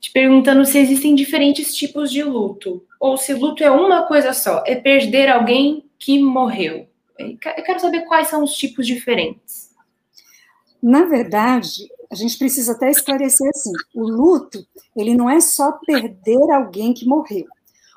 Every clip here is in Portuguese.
te perguntando se existem diferentes tipos de luto, ou se luto é uma coisa só, é perder alguém que morreu. Eu quero saber quais são os tipos diferentes. Na verdade, a gente precisa até esclarecer assim: o luto, ele não é só perder alguém que morreu.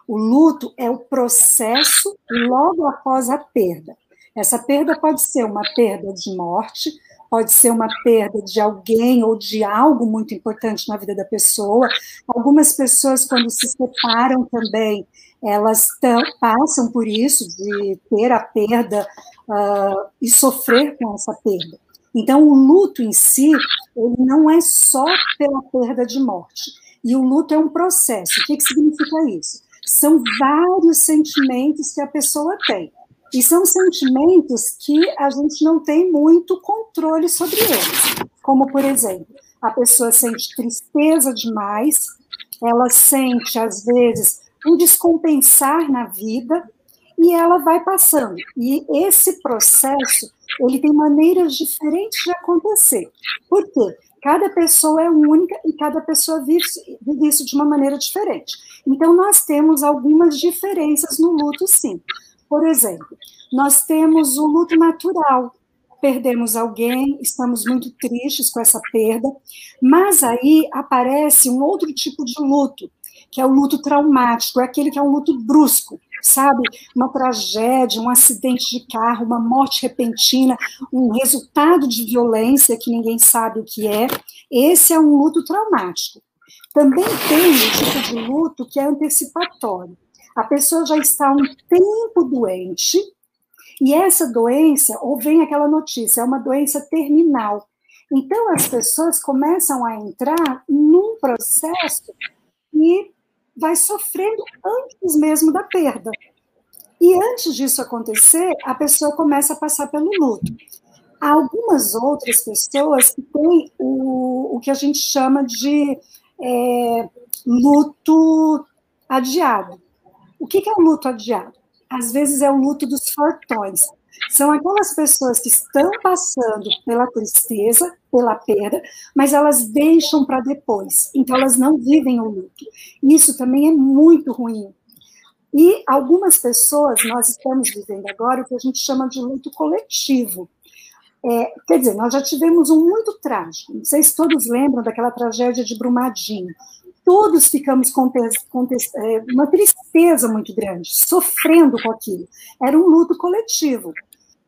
O luto é o processo logo após a perda. Essa perda pode ser uma perda de morte, pode ser uma perda de alguém ou de algo muito importante na vida da pessoa. Algumas pessoas, quando se separam também, elas passam por isso, de ter a perda uh, e sofrer com essa perda. Então, o luto em si, ele não é só pela perda de morte. E o luto é um processo. O que, que significa isso? São vários sentimentos que a pessoa tem. E são sentimentos que a gente não tem muito controle sobre eles. Como, por exemplo, a pessoa sente tristeza demais, ela sente, às vezes, um descompensar na vida, e ela vai passando. E esse processo, ele tem maneiras diferentes de acontecer. Por quê? Cada pessoa é única e cada pessoa vive, vive isso de uma maneira diferente. Então, nós temos algumas diferenças no luto, sim. Por exemplo, nós temos o luto natural. Perdemos alguém, estamos muito tristes com essa perda, mas aí aparece um outro tipo de luto, que é o luto traumático, é aquele que é um luto brusco sabe? Uma tragédia, um acidente de carro, uma morte repentina, um resultado de violência que ninguém sabe o que é. Esse é um luto traumático. Também tem o tipo de luto que é antecipatório. A pessoa já está um tempo doente, e essa doença, ou vem aquela notícia, é uma doença terminal. Então, as pessoas começam a entrar num processo e vai sofrendo antes mesmo da perda. E antes disso acontecer, a pessoa começa a passar pelo luto. Há algumas outras pessoas que têm o, o que a gente chama de é, luto adiado. O que é o luto adiado? Às vezes é o luto dos fortões. São aquelas pessoas que estão passando pela tristeza, pela perda, mas elas deixam para depois. Então, elas não vivem o luto. Isso também é muito ruim. E algumas pessoas, nós estamos vivendo agora o que a gente chama de luto coletivo. É, quer dizer, nós já tivemos um muito trágico. Não sei se todos lembram daquela tragédia de Brumadinho. Todos ficamos com, com é, uma tristeza muito grande, sofrendo com aquilo. Era um luto coletivo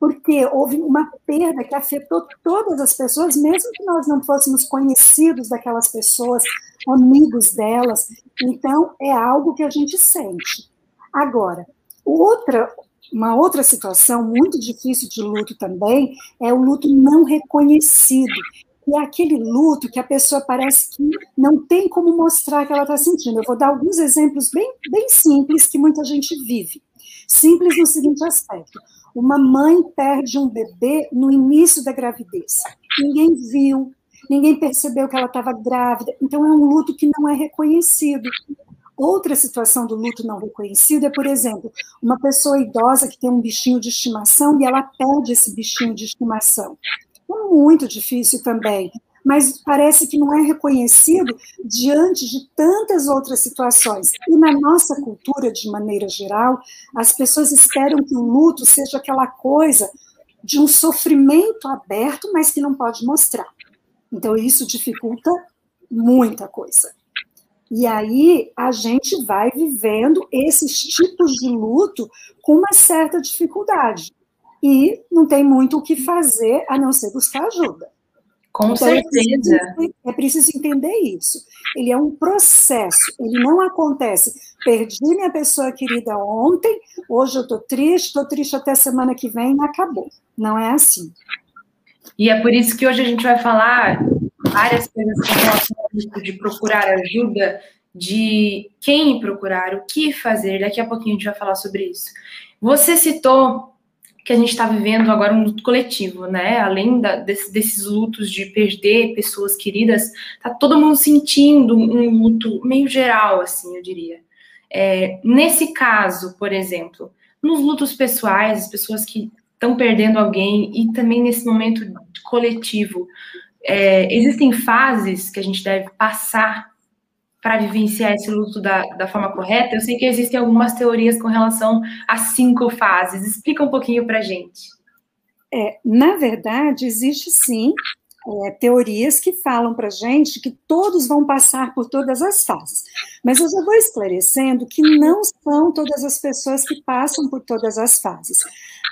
porque houve uma perda que afetou todas as pessoas, mesmo que nós não fôssemos conhecidos daquelas pessoas, amigos delas. Então, é algo que a gente sente. Agora, outra, uma outra situação muito difícil de luto também é o luto não reconhecido, que é aquele luto que a pessoa parece que não tem como mostrar que ela está sentindo. Eu vou dar alguns exemplos bem, bem simples que muita gente vive. Simples no seguinte aspecto: uma mãe perde um bebê no início da gravidez. Ninguém viu, ninguém percebeu que ela estava grávida. Então, é um luto que não é reconhecido. Outra situação do luto não reconhecido é, por exemplo, uma pessoa idosa que tem um bichinho de estimação e ela perde esse bichinho de estimação. É muito difícil também mas parece que não é reconhecido diante de tantas outras situações. E na nossa cultura, de maneira geral, as pessoas esperam que o luto seja aquela coisa de um sofrimento aberto, mas que não pode mostrar. Então, isso dificulta muita coisa. E aí a gente vai vivendo esses tipos de luto com uma certa dificuldade. E não tem muito o que fazer a não ser buscar ajuda. Com então, certeza. É preciso, é preciso, entender isso. Ele é um processo, ele não acontece. Perdi minha pessoa querida ontem, hoje eu estou triste, estou triste até semana que vem e acabou. Não é assim. E é por isso que hoje a gente vai falar várias coisas com relação de procurar ajuda, de quem procurar, o que fazer. Daqui a pouquinho a gente vai falar sobre isso. Você citou que a gente está vivendo agora um luto coletivo, né? Além da, desse, desses lutos de perder pessoas queridas, tá todo mundo sentindo um luto meio geral, assim, eu diria. É, nesse caso, por exemplo, nos lutos pessoais, as pessoas que estão perdendo alguém e também nesse momento coletivo, é, existem fases que a gente deve passar para vivenciar esse luto da, da forma correta? Eu sei que existem algumas teorias com relação às cinco fases. Explica um pouquinho para gente. É, na verdade, existe sim é, teorias que falam para gente que todos vão passar por todas as fases. Mas eu já vou esclarecendo que não são todas as pessoas que passam por todas as fases.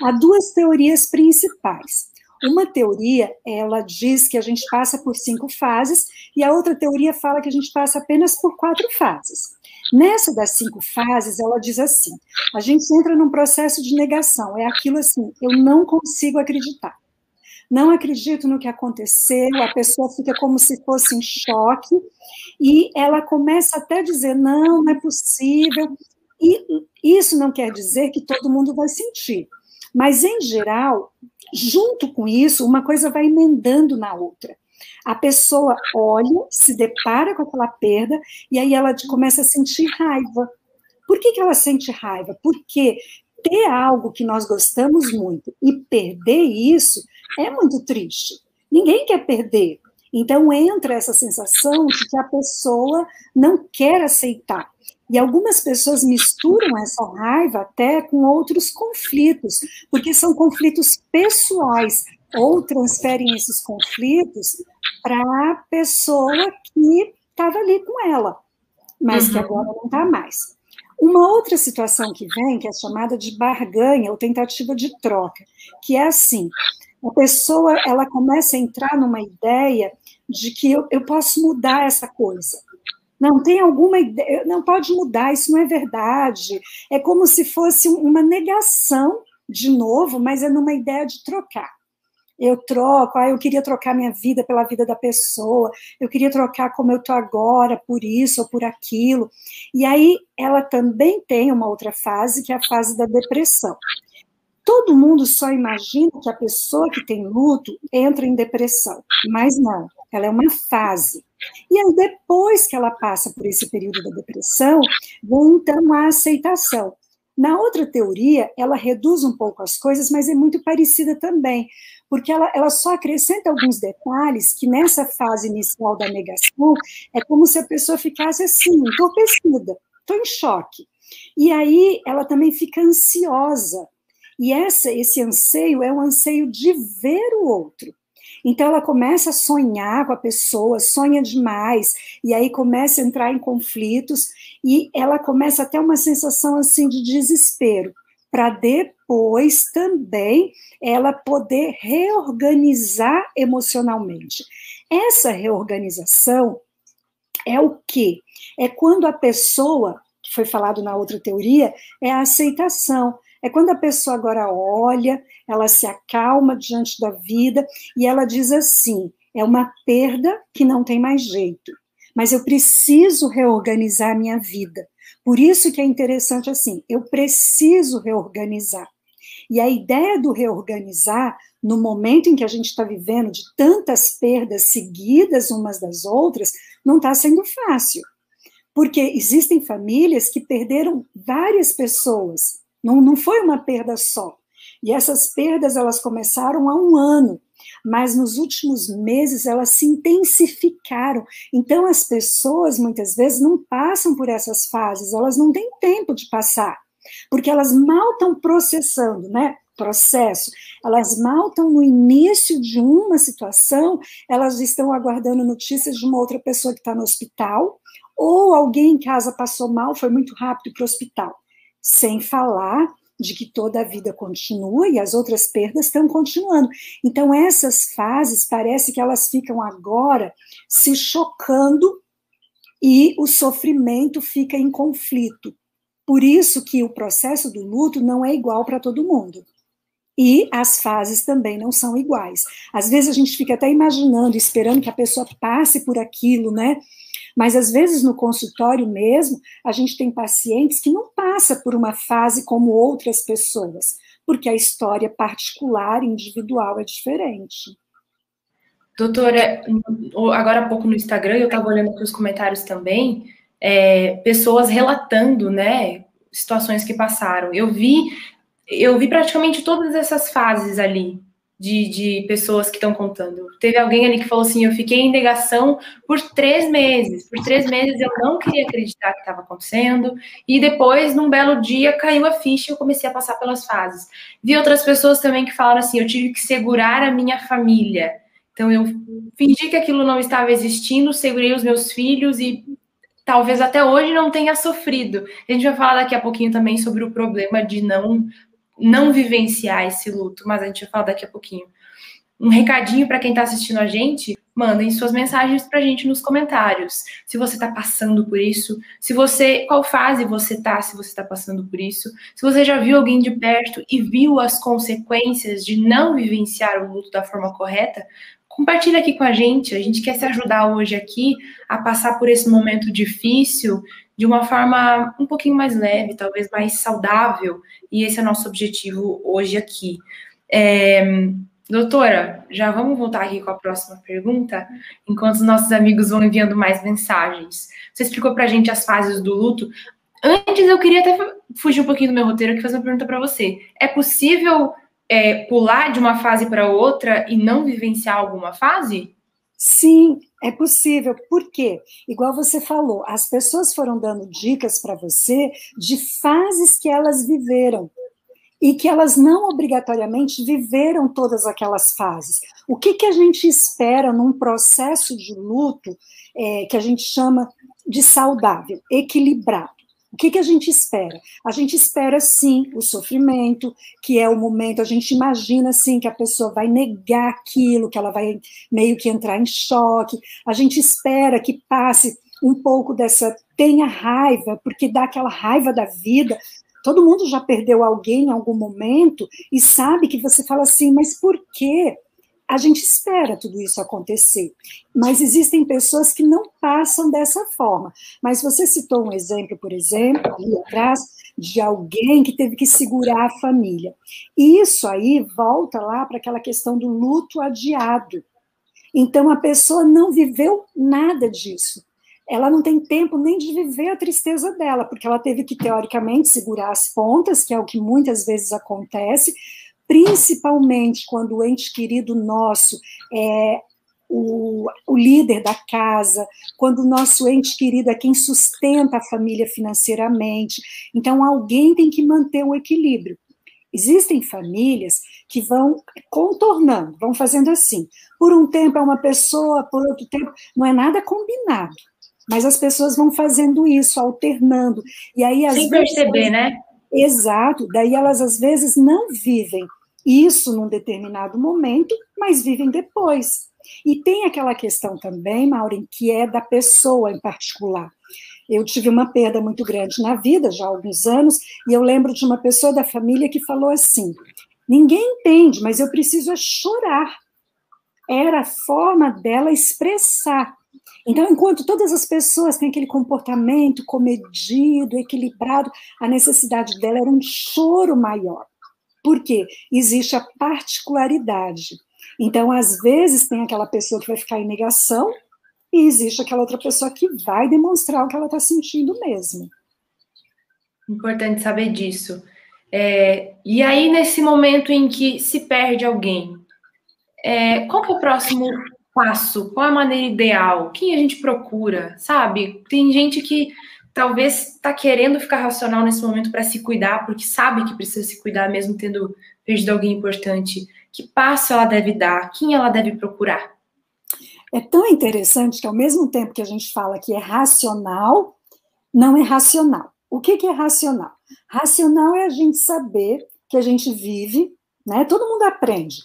Há duas teorias principais. Uma teoria, ela diz que a gente passa por cinco fases, e a outra teoria fala que a gente passa apenas por quatro fases. Nessa das cinco fases, ela diz assim: a gente entra num processo de negação, é aquilo assim, eu não consigo acreditar não acredito no que aconteceu, a pessoa fica como se fosse em choque, e ela começa até a dizer: não, não é possível. E isso não quer dizer que todo mundo vai sentir, mas em geral, junto com isso, uma coisa vai emendando na outra. A pessoa olha, se depara com aquela perda, e aí ela começa a sentir raiva. Por que, que ela sente raiva? Porque ter algo que nós gostamos muito e perder isso é muito triste. Ninguém quer perder. Então entra essa sensação de que a pessoa não quer aceitar. E algumas pessoas misturam essa raiva até com outros conflitos, porque são conflitos pessoais, ou transferem esses conflitos para a pessoa que estava ali com ela, mas uhum. que agora não está mais. Uma outra situação que vem, que é chamada de barganha ou tentativa de troca, que é assim: a pessoa ela começa a entrar numa ideia de que eu, eu posso mudar essa coisa. Não tem alguma ideia, não pode mudar, isso não é verdade. É como se fosse uma negação, de novo, mas é numa ideia de trocar. Eu troco, ah, eu queria trocar minha vida pela vida da pessoa, eu queria trocar como eu estou agora, por isso ou por aquilo. E aí ela também tem uma outra fase, que é a fase da depressão todo mundo só imagina que a pessoa que tem luto entra em depressão, mas não, ela é uma fase. E aí, depois que ela passa por esse período da depressão, vem então a aceitação. Na outra teoria, ela reduz um pouco as coisas, mas é muito parecida também, porque ela, ela só acrescenta alguns detalhes que nessa fase inicial da negação é como se a pessoa ficasse assim, entorpecida, estou em choque. E aí ela também fica ansiosa, e essa, esse anseio é um anseio de ver o outro. Então ela começa a sonhar com a pessoa, sonha demais, e aí começa a entrar em conflitos, e ela começa até uma sensação assim de desespero, para depois também ela poder reorganizar emocionalmente. Essa reorganização é o que? É quando a pessoa, que foi falado na outra teoria, é a aceitação. É quando a pessoa agora olha, ela se acalma diante da vida e ela diz assim: é uma perda que não tem mais jeito, mas eu preciso reorganizar a minha vida. Por isso que é interessante assim, eu preciso reorganizar. E a ideia do reorganizar, no momento em que a gente está vivendo de tantas perdas seguidas umas das outras, não está sendo fácil. Porque existem famílias que perderam várias pessoas não, não foi uma perda só. E essas perdas elas começaram há um ano, mas nos últimos meses elas se intensificaram. Então as pessoas muitas vezes não passam por essas fases, elas não têm tempo de passar, porque elas mal estão processando, né? Processo, elas mal estão no início de uma situação, elas estão aguardando notícias de uma outra pessoa que está no hospital, ou alguém em casa passou mal, foi muito rápido para o hospital sem falar de que toda a vida continua e as outras perdas estão continuando. Então, essas fases parece que elas ficam agora se chocando e o sofrimento fica em conflito. Por isso que o processo do luto não é igual para todo mundo. E as fases também não são iguais. Às vezes a gente fica até imaginando, esperando que a pessoa passe por aquilo, né? Mas às vezes no consultório mesmo, a gente tem pacientes que não passa por uma fase como outras pessoas, porque a história particular, individual é diferente. Doutora, agora há pouco no Instagram, eu estava olhando aqui os comentários também, é, pessoas relatando, né, situações que passaram. Eu vi, eu vi praticamente todas essas fases ali, de, de pessoas que estão contando. Teve alguém ali que falou assim: eu fiquei em negação por três meses. Por três meses eu não queria acreditar que estava acontecendo. E depois, num belo dia, caiu a ficha e eu comecei a passar pelas fases. Vi outras pessoas também que falaram assim: eu tive que segurar a minha família. Então eu fingi que aquilo não estava existindo, segurei os meus filhos e talvez até hoje não tenha sofrido. A gente vai falar daqui a pouquinho também sobre o problema de não não vivenciar esse luto, mas a gente vai falar daqui a pouquinho. Um recadinho para quem está assistindo a gente, mandem suas mensagens para a gente nos comentários. Se você está passando por isso, se você, qual fase você está, se você está passando por isso, se você já viu alguém de perto e viu as consequências de não vivenciar o luto da forma correta, compartilha aqui com a gente. A gente quer se ajudar hoje aqui a passar por esse momento difícil de uma forma um pouquinho mais leve, talvez mais saudável, e esse é o nosso objetivo hoje aqui. É, doutora, já vamos voltar aqui com a próxima pergunta, enquanto os nossos amigos vão enviando mais mensagens. Você explicou para a gente as fases do luto. Antes, eu queria até fugir um pouquinho do meu roteiro e fazer uma pergunta para você. É possível é, pular de uma fase para outra e não vivenciar alguma fase? Sim, é possível. Por quê? Igual você falou, as pessoas foram dando dicas para você de fases que elas viveram e que elas não obrigatoriamente viveram todas aquelas fases. O que, que a gente espera num processo de luto é, que a gente chama de saudável, equilibrado? O que, que a gente espera? A gente espera, sim, o sofrimento, que é o momento, a gente imagina, assim, que a pessoa vai negar aquilo, que ela vai meio que entrar em choque. A gente espera que passe um pouco dessa, tenha raiva, porque dá aquela raiva da vida. Todo mundo já perdeu alguém em algum momento e sabe que você fala assim, mas por quê? A gente espera tudo isso acontecer. Mas existem pessoas que não passam dessa forma. Mas você citou um exemplo, por exemplo, ali atrás, de alguém que teve que segurar a família. E isso aí volta lá para aquela questão do luto adiado. Então a pessoa não viveu nada disso. Ela não tem tempo nem de viver a tristeza dela, porque ela teve que, teoricamente, segurar as pontas, que é o que muitas vezes acontece, principalmente quando o ente querido nosso é o, o, líder da casa, quando o nosso ente querido é quem sustenta a família financeiramente. Então, alguém tem que manter o equilíbrio. Existem famílias que vão contornando, vão fazendo assim. Por um tempo é uma pessoa, por outro tempo, não é nada combinado. Mas as pessoas vão fazendo isso, alternando. E aí, às Sem vezes, perceber, né? Exato. Daí elas, às vezes, não vivem isso num determinado momento, mas vivem depois. E tem aquela questão também, Maureen, que é da pessoa em particular. Eu tive uma perda muito grande na vida, já há alguns anos, e eu lembro de uma pessoa da família que falou assim: ninguém entende, mas eu preciso é chorar. Era a forma dela expressar. Então, enquanto todas as pessoas têm aquele comportamento comedido, equilibrado, a necessidade dela era um choro maior. Porque existe a particularidade. Então, às vezes, tem aquela pessoa que vai ficar em negação e existe aquela outra pessoa que vai demonstrar o que ela está sentindo mesmo. Importante saber disso. É, e aí, nesse momento em que se perde alguém, é, qual que é o próximo passo? Qual é a maneira ideal? Quem a gente procura? Sabe? Tem gente que talvez está querendo ficar racional nesse momento para se cuidar, porque sabe que precisa se cuidar, mesmo tendo perdido alguém importante. Que passo ela deve dar? Quem ela deve procurar? É tão interessante que, ao mesmo tempo que a gente fala que é racional, não é racional. O que, que é racional? Racional é a gente saber que a gente vive, né? Todo mundo aprende.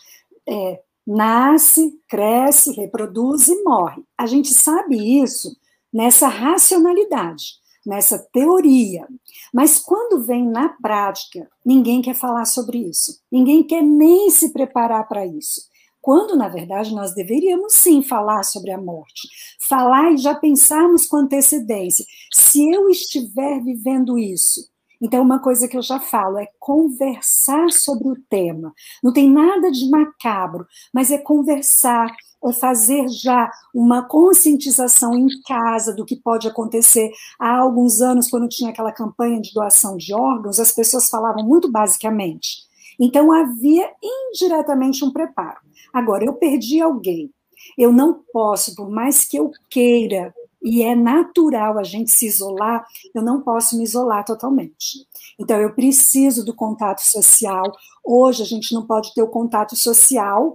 É, nasce, cresce, reproduz e morre. A gente sabe isso nessa racionalidade nessa teoria. Mas quando vem na prática, ninguém quer falar sobre isso. Ninguém quer nem se preparar para isso. Quando, na verdade, nós deveríamos sim falar sobre a morte. Falar e já pensarmos com antecedência. Se eu estiver vivendo isso, então, uma coisa que eu já falo é conversar sobre o tema. Não tem nada de macabro, mas é conversar, é fazer já uma conscientização em casa do que pode acontecer. Há alguns anos, quando tinha aquela campanha de doação de órgãos, as pessoas falavam muito basicamente. Então havia indiretamente um preparo. Agora, eu perdi alguém. Eu não posso, por mais que eu queira, e é natural a gente se isolar, eu não posso me isolar totalmente. Então, eu preciso do contato social. Hoje, a gente não pode ter o contato social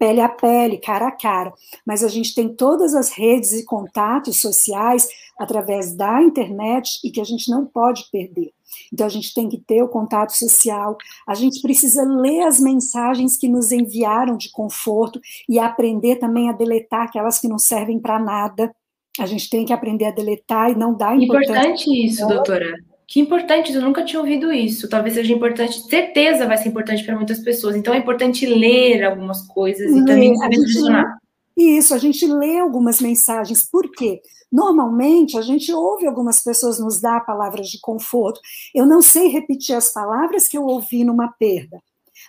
pele a pele, cara a cara, mas a gente tem todas as redes e contatos sociais através da internet e que a gente não pode perder. Então, a gente tem que ter o contato social, a gente precisa ler as mensagens que nos enviaram de conforto e aprender também a deletar aquelas que não servem para nada. A gente tem que aprender a deletar e não dar importância. Importante isso, doutora. Que importante, eu nunca tinha ouvido isso. Talvez seja importante, certeza vai ser importante para muitas pessoas. Então é importante ler algumas coisas e também saber posicionar. Isso, a gente lê algumas mensagens. Por quê? Normalmente, a gente ouve algumas pessoas nos dar palavras de conforto. Eu não sei repetir as palavras que eu ouvi numa perda,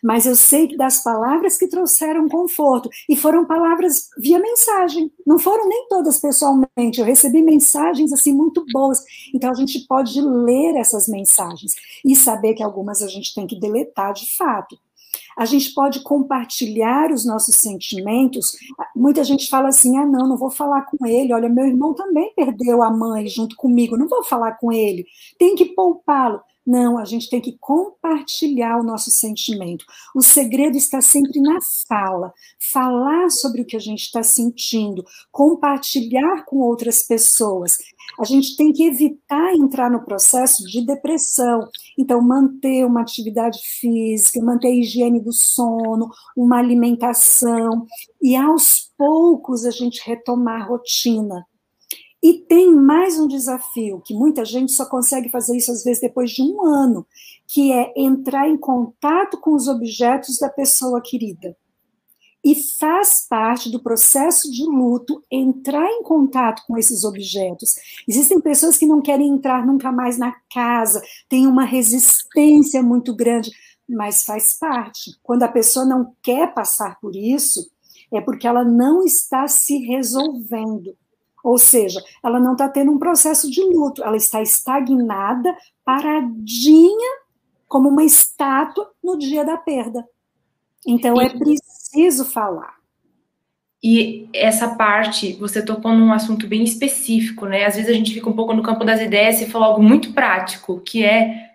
mas eu sei das palavras que trouxeram conforto, e foram palavras via mensagem, não foram nem todas pessoalmente, eu recebi mensagens assim muito boas, então a gente pode ler essas mensagens e saber que algumas a gente tem que deletar de fato. A gente pode compartilhar os nossos sentimentos. Muita gente fala assim: ah, não, não vou falar com ele. Olha, meu irmão também perdeu a mãe junto comigo, não vou falar com ele. Tem que poupá-lo. Não, a gente tem que compartilhar o nosso sentimento. O segredo está sempre na fala. Falar sobre o que a gente está sentindo, compartilhar com outras pessoas. A gente tem que evitar entrar no processo de depressão. Então, manter uma atividade física, manter a higiene do sono, uma alimentação. E aos poucos a gente retomar a rotina. E tem mais um desafio, que muita gente só consegue fazer isso às vezes depois de um ano, que é entrar em contato com os objetos da pessoa querida. E faz parte do processo de luto entrar em contato com esses objetos. Existem pessoas que não querem entrar nunca mais na casa, têm uma resistência muito grande, mas faz parte. Quando a pessoa não quer passar por isso, é porque ela não está se resolvendo. Ou seja, ela não está tendo um processo de luto, ela está estagnada, paradinha, como uma estátua no dia da perda. Então é preciso falar. E essa parte, você tocou num assunto bem específico, né? Às vezes a gente fica um pouco no campo das ideias e falou algo muito prático, que é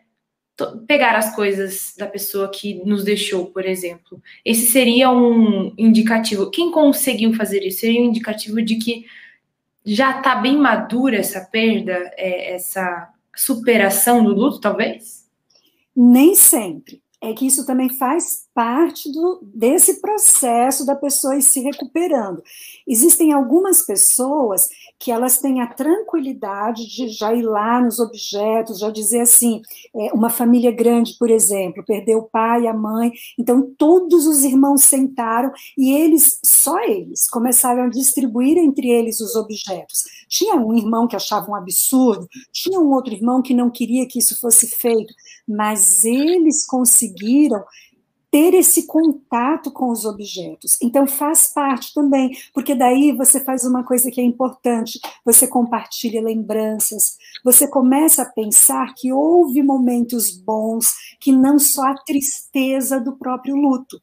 pegar as coisas da pessoa que nos deixou, por exemplo. Esse seria um indicativo. Quem conseguiu fazer isso seria um indicativo de que já está bem madura essa perda, é, essa superação do luto, talvez? Nem sempre. É que isso também faz parte do, desse processo da pessoa ir se recuperando. Existem algumas pessoas que elas têm a tranquilidade de já ir lá nos objetos, já dizer assim, é, uma família grande, por exemplo, perdeu o pai, a mãe, então todos os irmãos sentaram e eles, só eles, começaram a distribuir entre eles os objetos. Tinha um irmão que achava um absurdo, tinha um outro irmão que não queria que isso fosse feito, mas eles conseguiram ter esse contato com os objetos. Então faz parte também, porque daí você faz uma coisa que é importante, você compartilha lembranças, você começa a pensar que houve momentos bons, que não só a tristeza do próprio luto.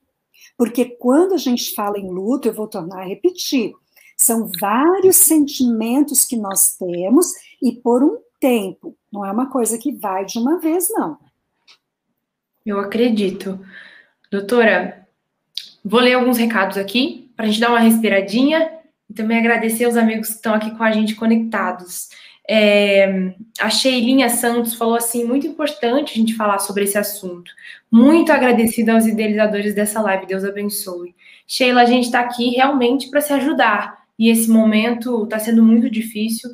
Porque quando a gente fala em luto, eu vou tornar a repetir, são vários sentimentos que nós temos e por um tempo, não é uma coisa que vai de uma vez, não. Eu acredito. Doutora, vou ler alguns recados aqui para a gente dar uma respiradinha e também agradecer os amigos que estão aqui com a gente conectados. É, a Sheilinha Santos falou assim: muito importante a gente falar sobre esse assunto. Muito agradecida aos idealizadores dessa live, Deus abençoe. Sheila, a gente está aqui realmente para se ajudar e esse momento está sendo muito difícil.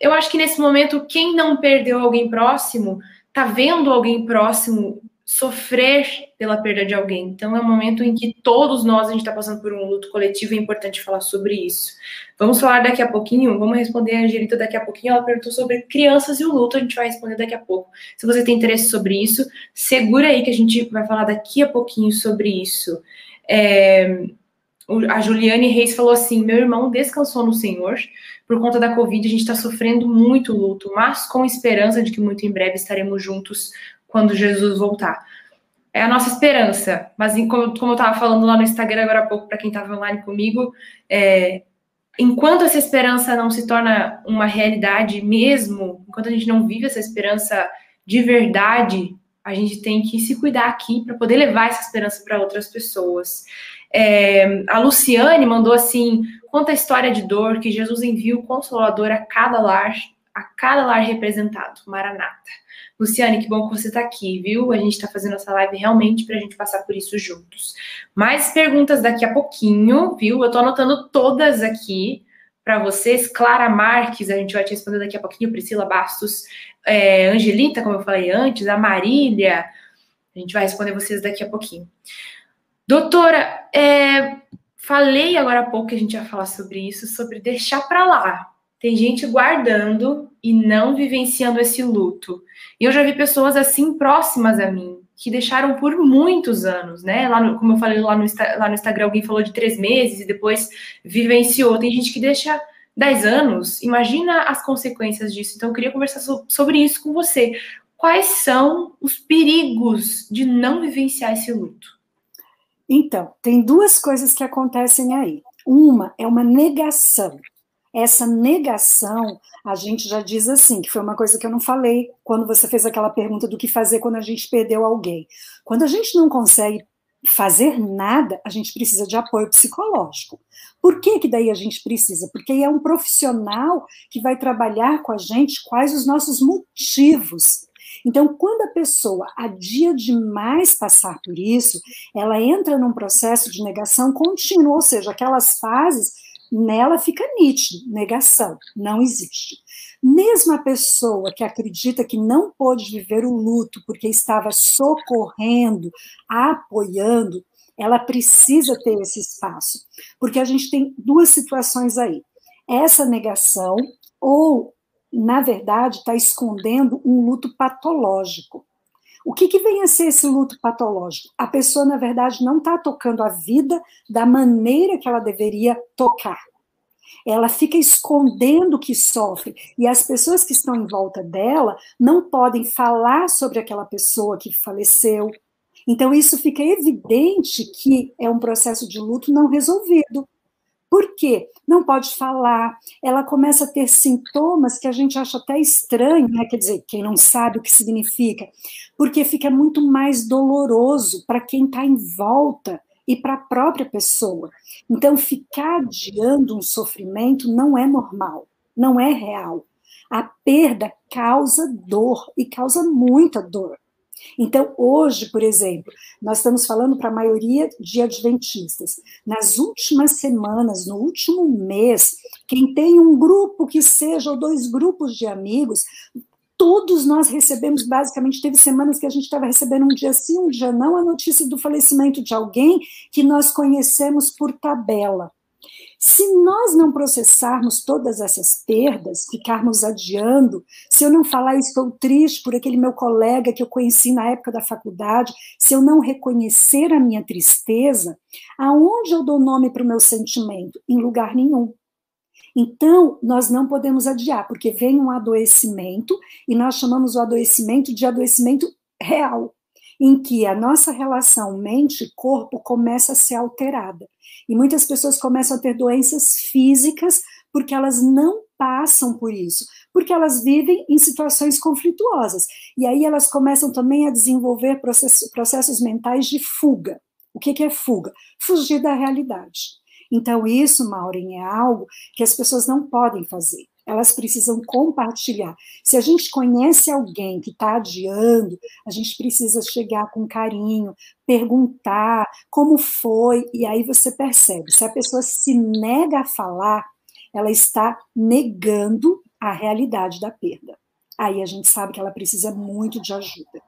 Eu acho que nesse momento, quem não perdeu alguém próximo, está vendo alguém próximo sofrer pela perda de alguém. Então, é um momento em que todos nós, a gente está passando por um luto coletivo, é importante falar sobre isso. Vamos falar daqui a pouquinho, vamos responder a Angelita daqui a pouquinho. Ela perguntou sobre crianças e o luto, a gente vai responder daqui a pouco. Se você tem interesse sobre isso, segura aí que a gente vai falar daqui a pouquinho sobre isso. É, a Juliane Reis falou assim: meu irmão descansou no Senhor. Por conta da Covid, a gente está sofrendo muito luto, mas com esperança de que muito em breve estaremos juntos quando Jesus voltar. É a nossa esperança. Mas como, como eu estava falando lá no Instagram agora há pouco, para quem estava online comigo, é, enquanto essa esperança não se torna uma realidade mesmo, enquanto a gente não vive essa esperança de verdade, a gente tem que se cuidar aqui para poder levar essa esperança para outras pessoas. É, a Luciane mandou assim: conta a história de dor que Jesus envia o Consolador a cada lar, a cada lar representado. Maranata. Luciane, que bom que você está aqui, viu? A gente está fazendo essa live realmente para a gente passar por isso juntos. Mais perguntas daqui a pouquinho, viu? Eu estou anotando todas aqui para vocês. Clara Marques, a gente vai te responder daqui a pouquinho. Priscila Bastos, é, Angelita, como eu falei antes, a Marília. A gente vai responder vocês daqui a pouquinho. Doutora, é, falei agora há pouco que a gente ia falar sobre isso, sobre deixar para lá. Tem gente guardando e não vivenciando esse luto. E eu já vi pessoas assim próximas a mim, que deixaram por muitos anos, né? Lá no, como eu falei lá no, lá no Instagram, alguém falou de três meses e depois vivenciou. Tem gente que deixa dez anos. Imagina as consequências disso. Então, eu queria conversar so, sobre isso com você. Quais são os perigos de não vivenciar esse luto? Então, tem duas coisas que acontecem aí. Uma é uma negação. Essa negação, a gente já diz assim, que foi uma coisa que eu não falei quando você fez aquela pergunta do que fazer quando a gente perdeu alguém. Quando a gente não consegue fazer nada, a gente precisa de apoio psicológico. Por que que daí a gente precisa? Porque é um profissional que vai trabalhar com a gente quais os nossos motivos. Então, quando a pessoa adia demais passar por isso, ela entra num processo de negação contínua, ou seja, aquelas fases nela fica nítido, negação, não existe. Mesmo a pessoa que acredita que não pôde viver o luto porque estava socorrendo, apoiando, ela precisa ter esse espaço, porque a gente tem duas situações aí. Essa negação, ou, na verdade, está escondendo um luto patológico. O que, que vem a ser esse luto patológico? A pessoa, na verdade, não está tocando a vida da maneira que ela deveria tocar. Ela fica escondendo que sofre. E as pessoas que estão em volta dela não podem falar sobre aquela pessoa que faleceu. Então, isso fica evidente que é um processo de luto não resolvido. Por quê? Não pode falar, ela começa a ter sintomas que a gente acha até estranho, né? quer dizer, quem não sabe o que significa, porque fica muito mais doloroso para quem está em volta e para a própria pessoa. Então, ficar adiando um sofrimento não é normal, não é real. A perda causa dor e causa muita dor. Então, hoje, por exemplo, nós estamos falando para a maioria de adventistas. Nas últimas semanas, no último mês, quem tem um grupo que seja, ou dois grupos de amigos, todos nós recebemos, basicamente, teve semanas que a gente estava recebendo um dia sim, um dia não, a notícia do falecimento de alguém que nós conhecemos por tabela. Se nós não processarmos todas essas perdas, ficarmos adiando, se eu não falar estou triste por aquele meu colega que eu conheci na época da faculdade, se eu não reconhecer a minha tristeza, aonde eu dou nome para o meu sentimento? Em lugar nenhum. Então, nós não podemos adiar, porque vem um adoecimento, e nós chamamos o adoecimento de adoecimento real, em que a nossa relação mente-corpo começa a ser alterada. E muitas pessoas começam a ter doenças físicas porque elas não passam por isso, porque elas vivem em situações conflituosas. E aí elas começam também a desenvolver processos, processos mentais de fuga. O que, que é fuga? Fugir da realidade. Então, isso, Maureen, é algo que as pessoas não podem fazer elas precisam compartilhar. Se a gente conhece alguém que está adiando, a gente precisa chegar com carinho, perguntar como foi, e aí você percebe. Se a pessoa se nega a falar, ela está negando a realidade da perda. Aí a gente sabe que ela precisa muito de ajuda.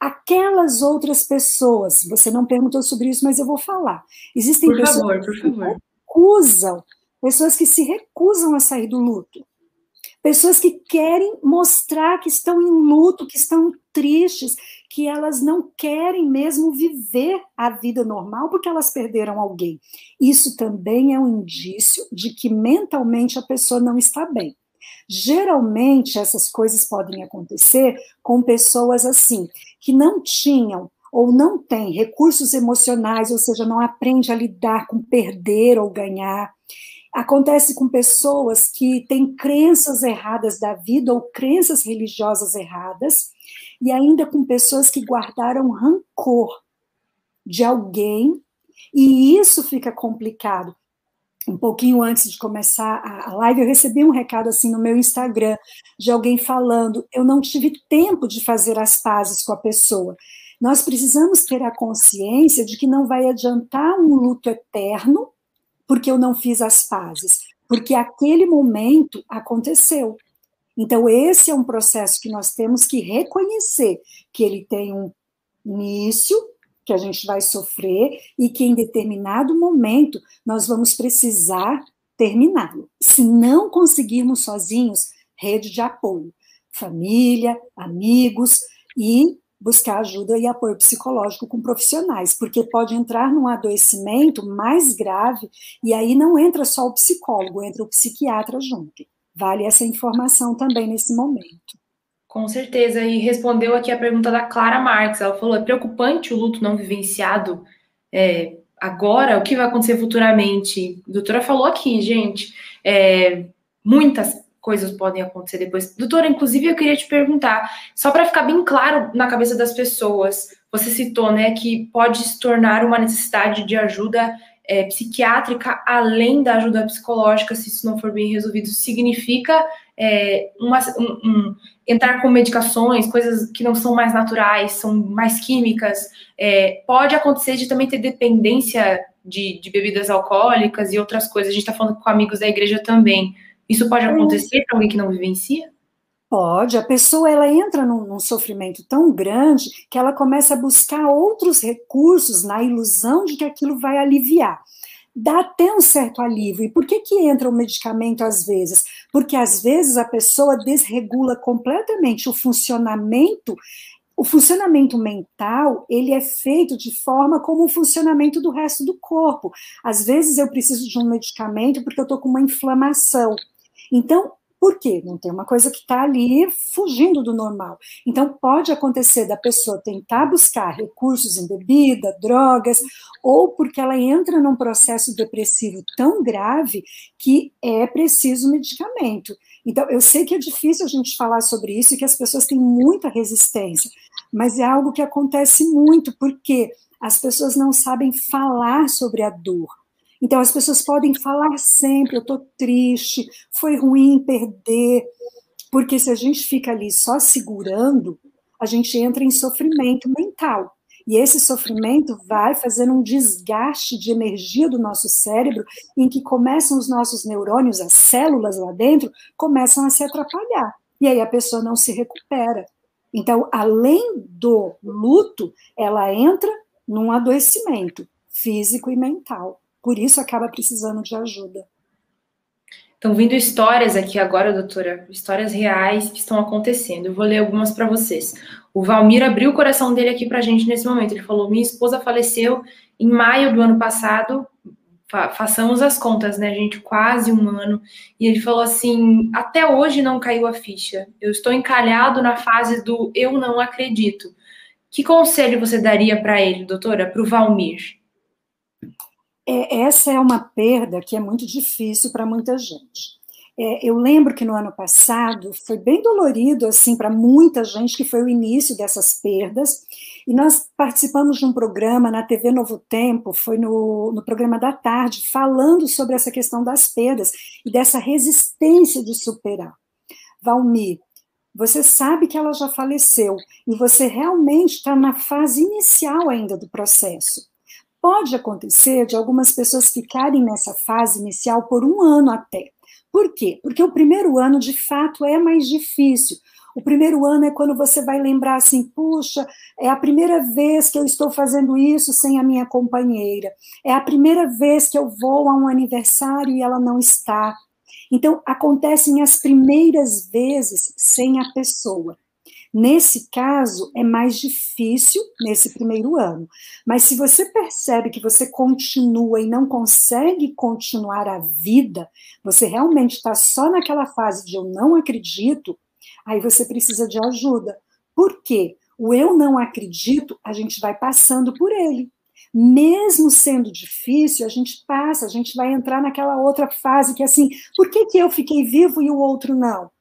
Aquelas outras pessoas, você não perguntou sobre isso, mas eu vou falar. Existem por pessoas favor, que recusam pessoas que se recusam a sair do luto, pessoas que querem mostrar que estão em luto, que estão tristes, que elas não querem mesmo viver a vida normal porque elas perderam alguém. Isso também é um indício de que mentalmente a pessoa não está bem. Geralmente essas coisas podem acontecer com pessoas assim, que não tinham ou não tem recursos emocionais, ou seja, não aprende a lidar com perder ou ganhar. Acontece com pessoas que têm crenças erradas da vida ou crenças religiosas erradas, e ainda com pessoas que guardaram rancor de alguém, e isso fica complicado. Um pouquinho antes de começar a live, eu recebi um recado assim no meu Instagram de alguém falando: eu não tive tempo de fazer as pazes com a pessoa. Nós precisamos ter a consciência de que não vai adiantar um luto eterno porque eu não fiz as pazes, porque aquele momento aconteceu. Então, esse é um processo que nós temos que reconhecer que ele tem um início, que a gente vai sofrer, e que em determinado momento nós vamos precisar terminá-lo. Se não conseguirmos sozinhos, rede de apoio, família, amigos e buscar ajuda e apoio psicológico com profissionais, porque pode entrar num adoecimento mais grave e aí não entra só o psicólogo, entra o psiquiatra junto. Vale essa informação também nesse momento. Com certeza, e respondeu aqui a pergunta da Clara Marques. Ela falou: é preocupante o luto não vivenciado é, agora, o que vai acontecer futuramente? A doutora falou aqui, gente, é, muitas coisas podem acontecer depois. Doutora, inclusive eu queria te perguntar, só para ficar bem claro na cabeça das pessoas, você citou, né, que pode se tornar uma necessidade de ajuda é, psiquiátrica além da ajuda psicológica, se isso não for bem resolvido, significa é, uma, um, um, entrar com medicações, coisas que não são mais naturais, são mais químicas. É, pode acontecer de também ter dependência de, de bebidas alcoólicas e outras coisas. A gente está falando com amigos da igreja também. Isso pode acontecer para alguém que não vivencia? Pode, a pessoa ela entra num, num, sofrimento tão grande que ela começa a buscar outros recursos na ilusão de que aquilo vai aliviar. Dá até um certo alívio. E por que, que entra o medicamento às vezes? Porque às vezes a pessoa desregula completamente o funcionamento o funcionamento mental, ele é feito de forma como o funcionamento do resto do corpo. Às vezes eu preciso de um medicamento porque eu estou com uma inflamação. Então, por quê? Não tem uma coisa que está ali fugindo do normal. Então, pode acontecer da pessoa tentar buscar recursos em bebida, drogas, ou porque ela entra num processo depressivo tão grave que é preciso medicamento. Então, eu sei que é difícil a gente falar sobre isso e que as pessoas têm muita resistência, mas é algo que acontece muito, porque as pessoas não sabem falar sobre a dor. Então, as pessoas podem falar sempre: eu estou triste, foi ruim perder. Porque se a gente fica ali só segurando, a gente entra em sofrimento mental. E esse sofrimento vai fazendo um desgaste de energia do nosso cérebro, em que começam os nossos neurônios, as células lá dentro, começam a se atrapalhar. E aí a pessoa não se recupera. Então, além do luto, ela entra num adoecimento físico e mental. Por isso acaba precisando de ajuda. Estão vindo histórias aqui agora, doutora, histórias reais que estão acontecendo. Eu vou ler algumas para vocês. O Valmir abriu o coração dele aqui para a gente nesse momento. Ele falou: Minha esposa faleceu em maio do ano passado. Fa façamos as contas, né, gente? Quase um ano. E ele falou assim: Até hoje não caiu a ficha. Eu estou encalhado na fase do eu não acredito. Que conselho você daria para ele, doutora, para o Valmir? É, essa é uma perda que é muito difícil para muita gente. É, eu lembro que no ano passado foi bem dolorido assim para muita gente que foi o início dessas perdas e nós participamos de um programa na TV Novo Tempo, foi no, no programa da tarde, falando sobre essa questão das perdas e dessa resistência de superar. Valmir, você sabe que ela já faleceu e você realmente está na fase inicial ainda do processo. Pode acontecer de algumas pessoas ficarem nessa fase inicial por um ano até. Por quê? Porque o primeiro ano, de fato, é mais difícil. O primeiro ano é quando você vai lembrar assim: puxa, é a primeira vez que eu estou fazendo isso sem a minha companheira. É a primeira vez que eu vou a um aniversário e ela não está. Então, acontecem as primeiras vezes sem a pessoa. Nesse caso, é mais difícil nesse primeiro ano. Mas se você percebe que você continua e não consegue continuar a vida, você realmente está só naquela fase de eu não acredito, aí você precisa de ajuda. Por quê? O eu não acredito, a gente vai passando por ele. Mesmo sendo difícil, a gente passa, a gente vai entrar naquela outra fase que é assim, por que, que eu fiquei vivo e o outro não?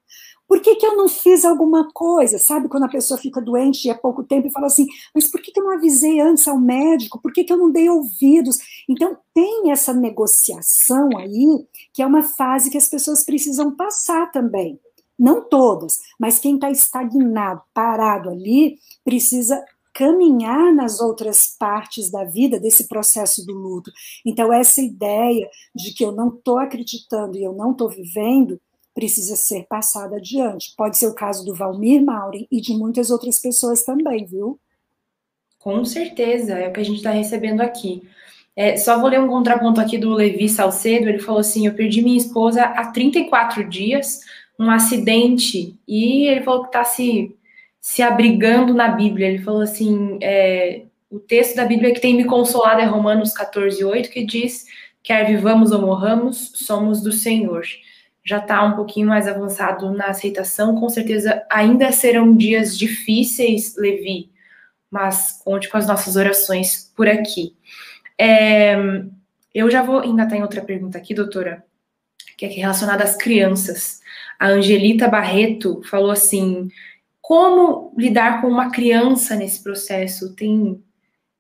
Por que, que eu não fiz alguma coisa? Sabe quando a pessoa fica doente e há pouco tempo e fala assim, mas por que, que eu não avisei antes ao médico? Por que, que eu não dei ouvidos? Então, tem essa negociação aí, que é uma fase que as pessoas precisam passar também. Não todas, mas quem está estagnado, parado ali, precisa caminhar nas outras partes da vida desse processo do luto. Então, essa ideia de que eu não estou acreditando e eu não estou vivendo precisa ser passada adiante. Pode ser o caso do Valmir Maureen e de muitas outras pessoas também, viu? Com certeza, é o que a gente está recebendo aqui. É, só vou ler um contraponto aqui do Levi Salcedo. Ele falou assim: Eu perdi minha esposa há 34 dias, um acidente, e ele falou que está se, se abrigando na Bíblia. Ele falou assim: é, O texto da Bíblia que tem me consolado é Romanos 14, 8, que diz: Quer vivamos ou morramos, somos do Senhor já está um pouquinho mais avançado na aceitação. Com certeza ainda serão dias difíceis, Levi, mas conte com as nossas orações por aqui. É, eu já vou engatar em outra pergunta aqui, doutora, que é relacionada às crianças. A Angelita Barreto falou assim: como lidar com uma criança nesse processo? Tem,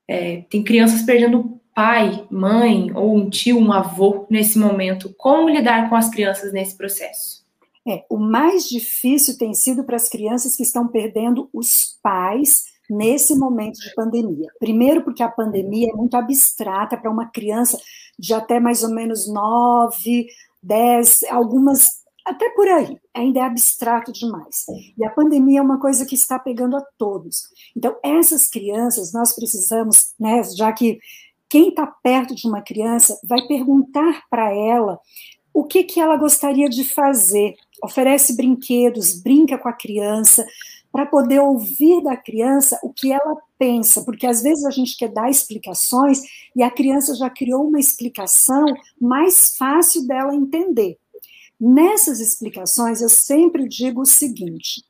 é, tem crianças perdendo pai, mãe ou um tio, um avô nesse momento? Como lidar com as crianças nesse processo? É, o mais difícil tem sido para as crianças que estão perdendo os pais nesse momento de pandemia. Primeiro, porque a pandemia é muito abstrata para uma criança de até mais ou menos nove, dez, algumas até por aí, ainda é abstrato demais. E a pandemia é uma coisa que está pegando a todos. Então, essas crianças, nós precisamos, né, já que quem está perto de uma criança vai perguntar para ela o que, que ela gostaria de fazer. Oferece brinquedos, brinca com a criança, para poder ouvir da criança o que ela pensa, porque às vezes a gente quer dar explicações e a criança já criou uma explicação mais fácil dela entender. Nessas explicações, eu sempre digo o seguinte: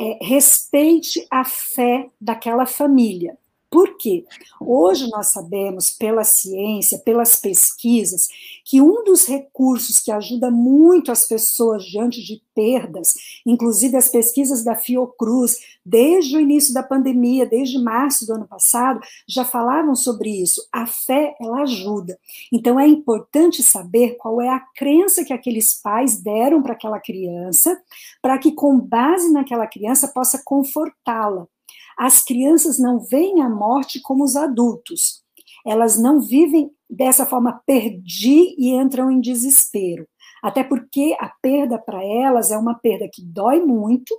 é, respeite a fé daquela família. Por quê? Hoje nós sabemos, pela ciência, pelas pesquisas, que um dos recursos que ajuda muito as pessoas diante de perdas, inclusive as pesquisas da Fiocruz, desde o início da pandemia, desde março do ano passado, já falavam sobre isso. A fé, ela ajuda. Então é importante saber qual é a crença que aqueles pais deram para aquela criança, para que com base naquela criança possa confortá-la as crianças não veem a morte como os adultos. Elas não vivem dessa forma, perdi e entram em desespero. Até porque a perda para elas é uma perda que dói muito,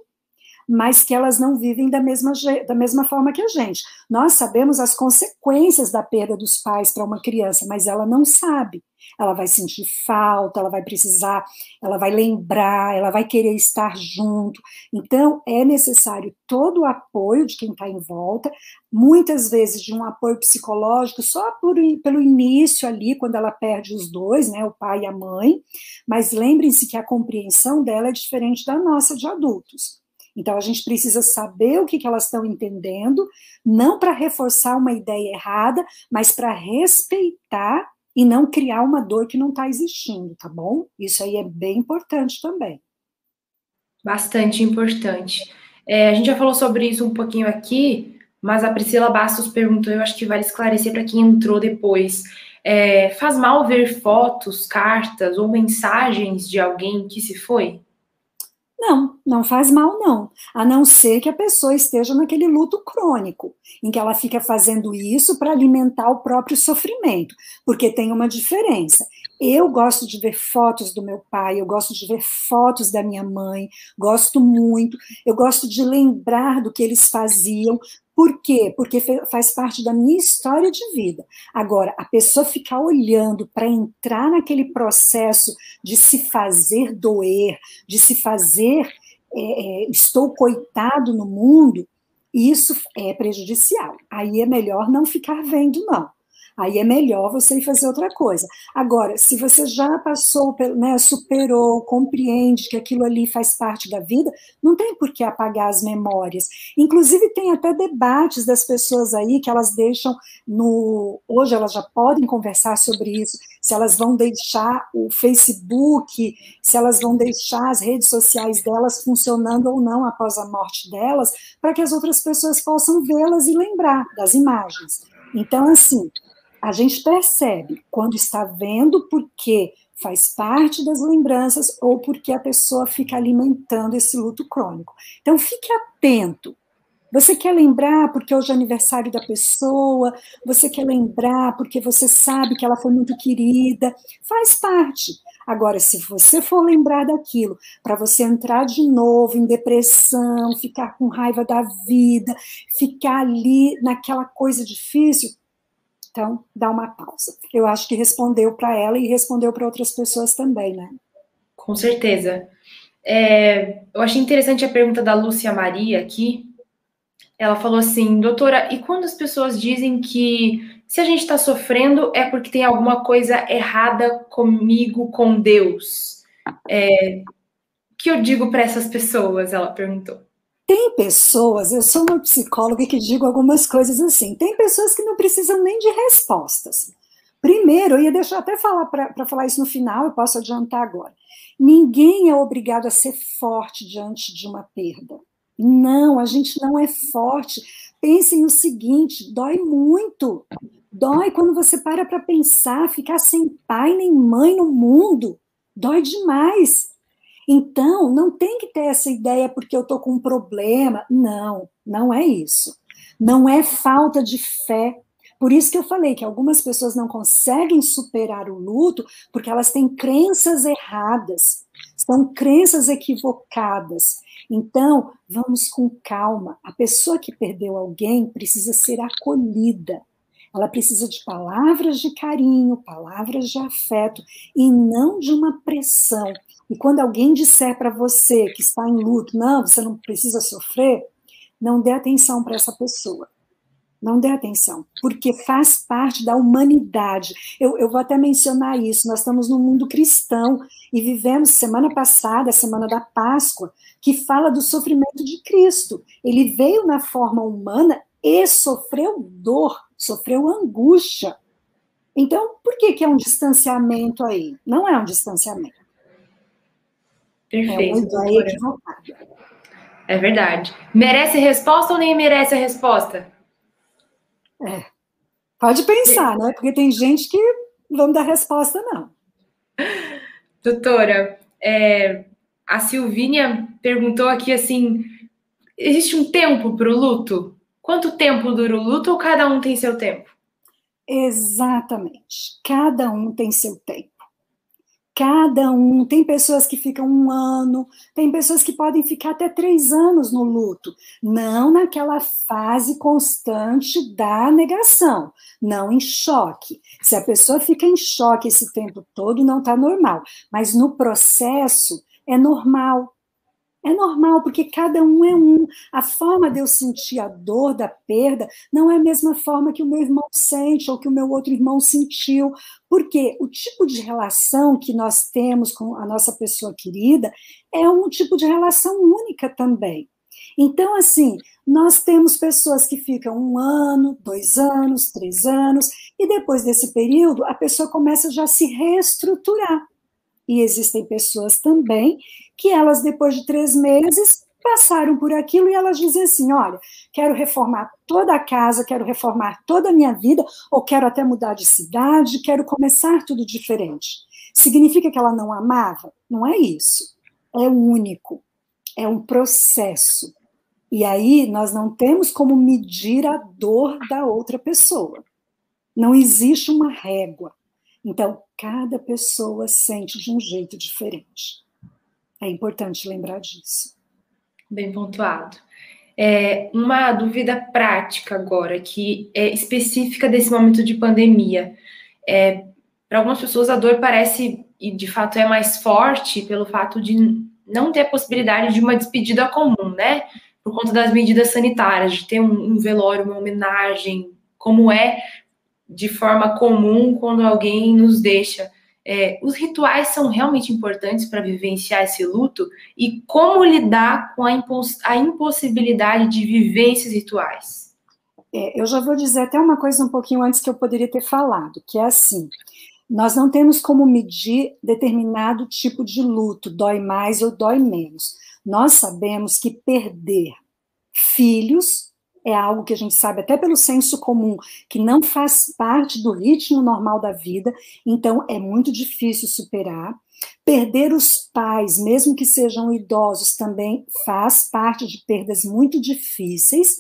mas que elas não vivem da mesma, da mesma forma que a gente. Nós sabemos as consequências da perda dos pais para uma criança, mas ela não sabe ela vai sentir falta, ela vai precisar, ela vai lembrar, ela vai querer estar junto. Então, é necessário todo o apoio de quem está em volta, muitas vezes de um apoio psicológico só por, pelo início ali, quando ela perde os dois, né, o pai e a mãe, mas lembrem-se que a compreensão dela é diferente da nossa de adultos. Então, a gente precisa saber o que, que elas estão entendendo, não para reforçar uma ideia errada, mas para respeitar e não criar uma dor que não está existindo, tá bom? Isso aí é bem importante também. Bastante importante. É, a gente já falou sobre isso um pouquinho aqui, mas a Priscila Bastos perguntou, eu acho que vale esclarecer para quem entrou depois. É, faz mal ver fotos, cartas ou mensagens de alguém que se foi? Não, não faz mal, não. A não ser que a pessoa esteja naquele luto crônico, em que ela fica fazendo isso para alimentar o próprio sofrimento, porque tem uma diferença. Eu gosto de ver fotos do meu pai, eu gosto de ver fotos da minha mãe, gosto muito, eu gosto de lembrar do que eles faziam, por quê? Porque faz parte da minha história de vida. Agora, a pessoa ficar olhando para entrar naquele processo de se fazer doer, de se fazer é, é, estou coitado no mundo, isso é prejudicial. Aí é melhor não ficar vendo, não. Aí é melhor você ir fazer outra coisa. Agora, se você já passou, né, superou, compreende que aquilo ali faz parte da vida, não tem por que apagar as memórias. Inclusive, tem até debates das pessoas aí que elas deixam no. Hoje elas já podem conversar sobre isso, se elas vão deixar o Facebook, se elas vão deixar as redes sociais delas funcionando ou não após a morte delas, para que as outras pessoas possam vê-las e lembrar das imagens. Então, assim, a gente percebe quando está vendo porque faz parte das lembranças ou porque a pessoa fica alimentando esse luto crônico. Então, fique atento. Você quer lembrar porque hoje é aniversário da pessoa, você quer lembrar porque você sabe que ela foi muito querida, faz parte. Agora, se você for lembrar daquilo para você entrar de novo em depressão, ficar com raiva da vida, ficar ali naquela coisa difícil, então, dá uma pausa. Eu acho que respondeu para ela e respondeu para outras pessoas também, né? Com certeza. É, eu achei interessante a pergunta da Lúcia Maria aqui. Ela falou assim, doutora, e quando as pessoas dizem que se a gente está sofrendo é porque tem alguma coisa errada comigo, com Deus? É, o que eu digo para essas pessoas? Ela perguntou. Tem pessoas, eu sou uma psicóloga que digo algumas coisas assim, tem pessoas que não precisam nem de respostas. Primeiro, eu ia deixar até falar para falar isso no final, eu posso adiantar agora. Ninguém é obrigado a ser forte diante de uma perda. Não, a gente não é forte. Pensem o seguinte: dói muito. Dói quando você para para pensar, ficar sem pai nem mãe no mundo. Dói demais. Então, não tem que ter essa ideia porque eu estou com um problema. Não, não é isso. Não é falta de fé. Por isso que eu falei que algumas pessoas não conseguem superar o luto porque elas têm crenças erradas, são crenças equivocadas. Então, vamos com calma. A pessoa que perdeu alguém precisa ser acolhida. Ela precisa de palavras de carinho, palavras de afeto e não de uma pressão. E quando alguém disser para você que está em luto, não, você não precisa sofrer, não dê atenção para essa pessoa. Não dê atenção, porque faz parte da humanidade. Eu, eu, vou até mencionar isso. Nós estamos no mundo cristão e vivemos semana passada, a semana da Páscoa, que fala do sofrimento de Cristo. Ele veio na forma humana e sofreu dor, sofreu angústia. Então, por que, que é um distanciamento aí? Não é um distanciamento. Perfeito. É, é verdade. Merece resposta ou nem merece a resposta? É. Pode pensar, né? Porque tem gente que não dá resposta, não. Doutora, é, a Silvínia perguntou aqui assim: existe um tempo para o luto? Quanto tempo dura o luto ou cada um tem seu tempo? Exatamente. Cada um tem seu tempo. Cada um, tem pessoas que ficam um ano, tem pessoas que podem ficar até três anos no luto, não naquela fase constante da negação, não em choque. Se a pessoa fica em choque esse tempo todo, não está normal, mas no processo é normal, é normal, porque cada um é um. A forma de eu sentir a dor da perda não é a mesma forma que o meu irmão sente ou que o meu outro irmão sentiu. Porque o tipo de relação que nós temos com a nossa pessoa querida é um tipo de relação única também. Então, assim, nós temos pessoas que ficam um ano, dois anos, três anos, e depois desse período, a pessoa começa já a se reestruturar. E existem pessoas também que elas, depois de três meses, passaram por aquilo e elas dizem assim: olha, quero reformar toda a casa, quero reformar toda a minha vida, ou quero até mudar de cidade, quero começar tudo diferente. Significa que ela não amava? Não é isso. É único. É um processo. E aí nós não temos como medir a dor da outra pessoa. Não existe uma régua. Então, cada pessoa sente de um jeito diferente. É importante lembrar disso. Bem pontuado. É, uma dúvida prática agora, que é específica desse momento de pandemia. É, Para algumas pessoas, a dor parece, e de fato é mais forte, pelo fato de não ter a possibilidade de uma despedida comum, né? Por conta das medidas sanitárias, de ter um, um velório, uma homenagem, como é de forma comum quando alguém nos deixa. É, os rituais são realmente importantes para vivenciar esse luto e como lidar com a, imposs a impossibilidade de viver esses rituais? É, eu já vou dizer até uma coisa um pouquinho antes que eu poderia ter falado, que é assim: nós não temos como medir determinado tipo de luto, dói mais ou dói menos. Nós sabemos que perder filhos é algo que a gente sabe até pelo senso comum, que não faz parte do ritmo normal da vida, então é muito difícil superar. Perder os pais, mesmo que sejam idosos, também faz parte de perdas muito difíceis.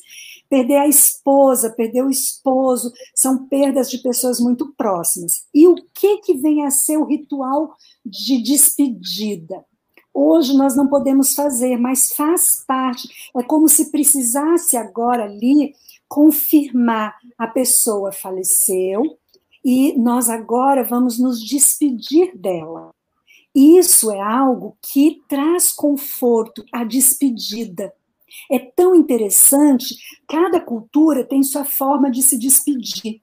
Perder a esposa, perder o esposo, são perdas de pessoas muito próximas. E o que, que vem a ser o ritual de despedida? Hoje nós não podemos fazer, mas faz parte. É como se precisasse agora ali confirmar a pessoa faleceu e nós agora vamos nos despedir dela. Isso é algo que traz conforto, a despedida. É tão interessante, cada cultura tem sua forma de se despedir.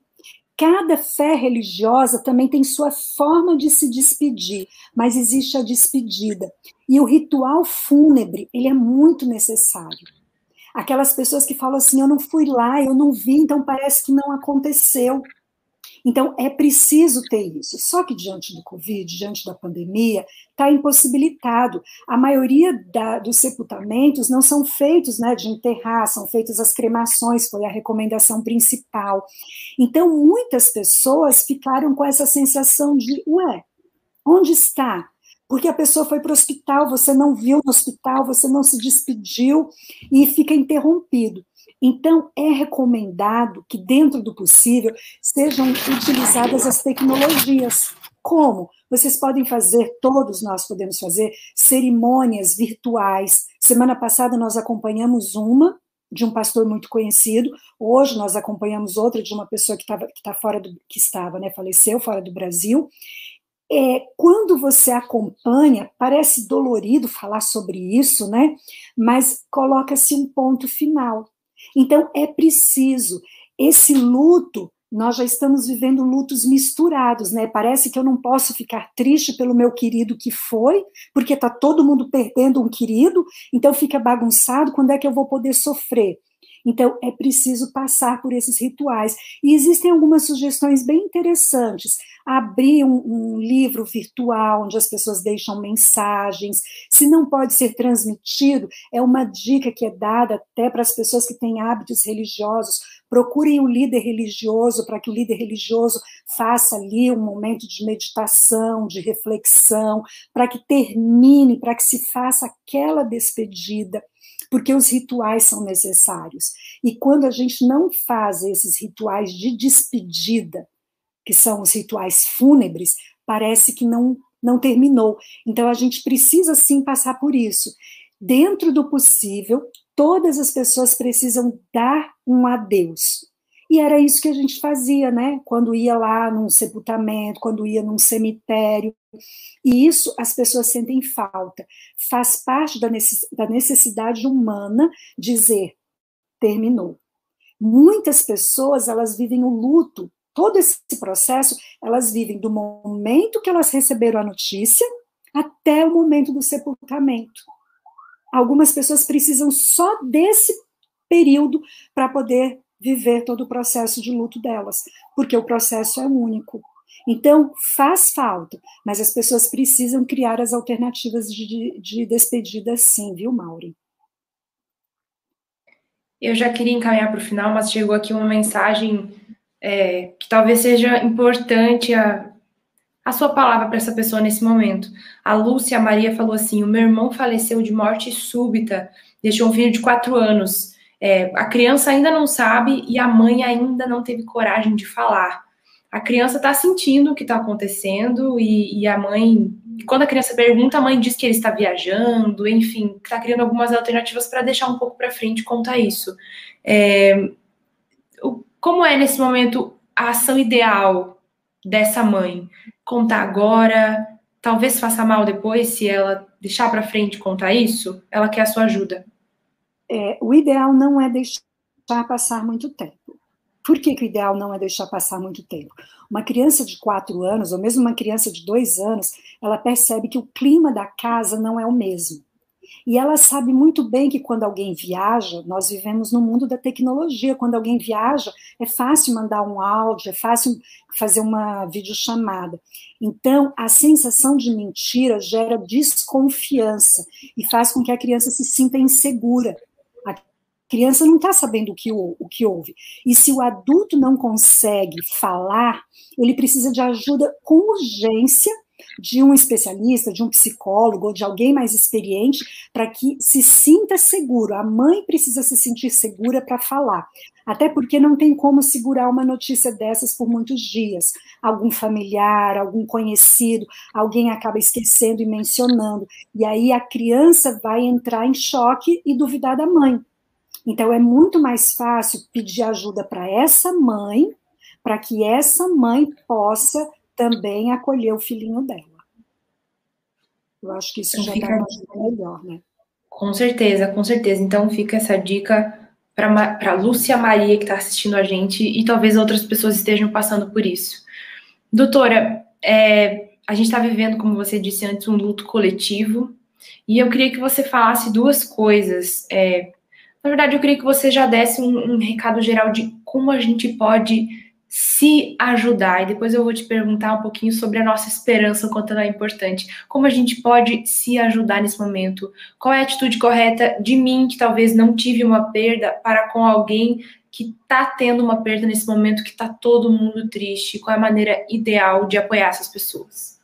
Cada fé religiosa também tem sua forma de se despedir, mas existe a despedida. E o ritual fúnebre, ele é muito necessário. Aquelas pessoas que falam assim, eu não fui lá, eu não vi, então parece que não aconteceu. Então, é preciso ter isso. Só que diante do Covid, diante da pandemia, está impossibilitado. A maioria da, dos sepultamentos não são feitos né, de enterrar, são feitas as cremações, foi a recomendação principal. Então, muitas pessoas ficaram com essa sensação de, ué, onde está? Porque a pessoa foi para o hospital, você não viu no hospital, você não se despediu e fica interrompido. Então, é recomendado que, dentro do possível, sejam utilizadas as tecnologias. Como? Vocês podem fazer, todos nós podemos fazer, cerimônias virtuais. Semana passada nós acompanhamos uma de um pastor muito conhecido. Hoje nós acompanhamos outra de uma pessoa que estava que tá fora do que estava, né, faleceu fora do Brasil. É, quando você acompanha, parece dolorido falar sobre isso, né? Mas coloca-se um ponto final. Então, é preciso. Esse luto, nós já estamos vivendo lutos misturados, né? Parece que eu não posso ficar triste pelo meu querido que foi, porque está todo mundo perdendo um querido, então fica bagunçado. Quando é que eu vou poder sofrer? Então, é preciso passar por esses rituais. E existem algumas sugestões bem interessantes. Abrir um, um, livro virtual onde as pessoas deixam mensagens. Se não pode ser transmitido, é uma dica que é dada até para as pessoas que têm hábitos religiosos. Procurem o um líder religioso para que o líder religioso faça ali um momento de meditação, de reflexão, para que termine, para que se faça aquela despedida porque os rituais são necessários. E quando a gente não faz esses rituais de despedida, que são os rituais fúnebres, parece que não não terminou. Então a gente precisa sim passar por isso. Dentro do possível, todas as pessoas precisam dar um adeus. E era isso que a gente fazia, né? Quando ia lá num sepultamento, quando ia num cemitério. E isso as pessoas sentem falta. Faz parte da necessidade humana dizer terminou. Muitas pessoas, elas vivem o luto, todo esse processo, elas vivem do momento que elas receberam a notícia até o momento do sepultamento. Algumas pessoas precisam só desse período para poder viver todo o processo de luto delas, porque o processo é único. Então, faz falta, mas as pessoas precisam criar as alternativas de, de despedida sim, viu, Mauri? Eu já queria encaminhar para o final, mas chegou aqui uma mensagem é, que talvez seja importante a, a sua palavra para essa pessoa nesse momento. A Lúcia Maria falou assim: o meu irmão faleceu de morte súbita, deixou um filho de quatro anos. É, a criança ainda não sabe e a mãe ainda não teve coragem de falar. A criança está sentindo o que está acontecendo e, e, a mãe, quando a criança pergunta, a mãe diz que ele está viajando, enfim, está criando algumas alternativas para deixar um pouco para frente contar isso. É, como é nesse momento a ação ideal dessa mãe? Contar agora, talvez faça mal depois se ela deixar para frente contar isso? Ela quer a sua ajuda é, o ideal não é deixar passar muito tempo. Por que, que o ideal não é deixar passar muito tempo? Uma criança de quatro anos, ou mesmo uma criança de dois anos, ela percebe que o clima da casa não é o mesmo. E ela sabe muito bem que quando alguém viaja, nós vivemos no mundo da tecnologia, quando alguém viaja, é fácil mandar um áudio, é fácil fazer uma videochamada. Então, a sensação de mentira gera desconfiança e faz com que a criança se sinta insegura. Criança não está sabendo o que, o que houve. E se o adulto não consegue falar, ele precisa de ajuda com urgência de um especialista, de um psicólogo, de alguém mais experiente, para que se sinta seguro. A mãe precisa se sentir segura para falar. Até porque não tem como segurar uma notícia dessas por muitos dias. Algum familiar, algum conhecido, alguém acaba esquecendo e mencionando. E aí a criança vai entrar em choque e duvidar da mãe. Então é muito mais fácil pedir ajuda para essa mãe, para que essa mãe possa também acolher o filhinho dela. Eu acho que isso então, já fica... dá uma melhor, né? Com certeza, com certeza. Então fica essa dica para Lúcia Maria que está assistindo a gente e talvez outras pessoas estejam passando por isso. Doutora, é, a gente está vivendo, como você disse antes, um luto coletivo e eu queria que você falasse duas coisas. É, na verdade, eu queria que você já desse um, um recado geral de como a gente pode se ajudar. E depois eu vou te perguntar um pouquinho sobre a nossa esperança, o quanto ela é importante. Como a gente pode se ajudar nesse momento? Qual é a atitude correta de mim, que talvez não tive uma perda, para com alguém que está tendo uma perda nesse momento, que está todo mundo triste? Qual é a maneira ideal de apoiar essas pessoas?